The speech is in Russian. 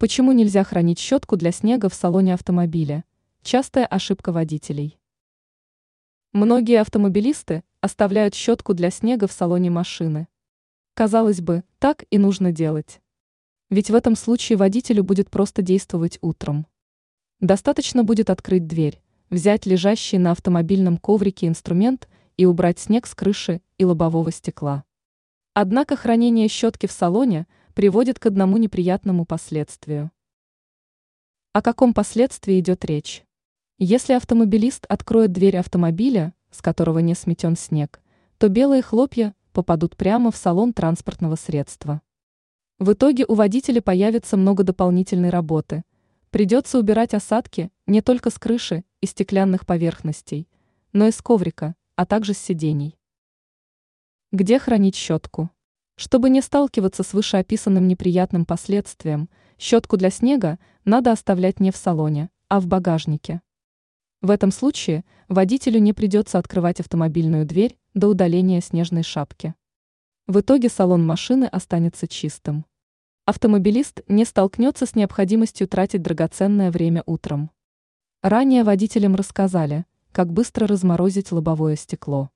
Почему нельзя хранить щетку для снега в салоне автомобиля? Частая ошибка водителей. Многие автомобилисты оставляют щетку для снега в салоне машины. Казалось бы, так и нужно делать. Ведь в этом случае водителю будет просто действовать утром. Достаточно будет открыть дверь, взять лежащий на автомобильном коврике инструмент и убрать снег с крыши и лобового стекла. Однако хранение щетки в салоне – приводит к одному неприятному последствию. О каком последствии идет речь? Если автомобилист откроет дверь автомобиля, с которого не сметен снег, то белые хлопья попадут прямо в салон транспортного средства. В итоге у водителя появится много дополнительной работы. Придется убирать осадки не только с крыши и стеклянных поверхностей, но и с коврика, а также с сидений. Где хранить щетку? Чтобы не сталкиваться с вышеописанным неприятным последствием, щетку для снега надо оставлять не в салоне, а в багажнике. В этом случае водителю не придется открывать автомобильную дверь до удаления снежной шапки. В итоге салон машины останется чистым. Автомобилист не столкнется с необходимостью тратить драгоценное время утром. Ранее водителям рассказали, как быстро разморозить лобовое стекло.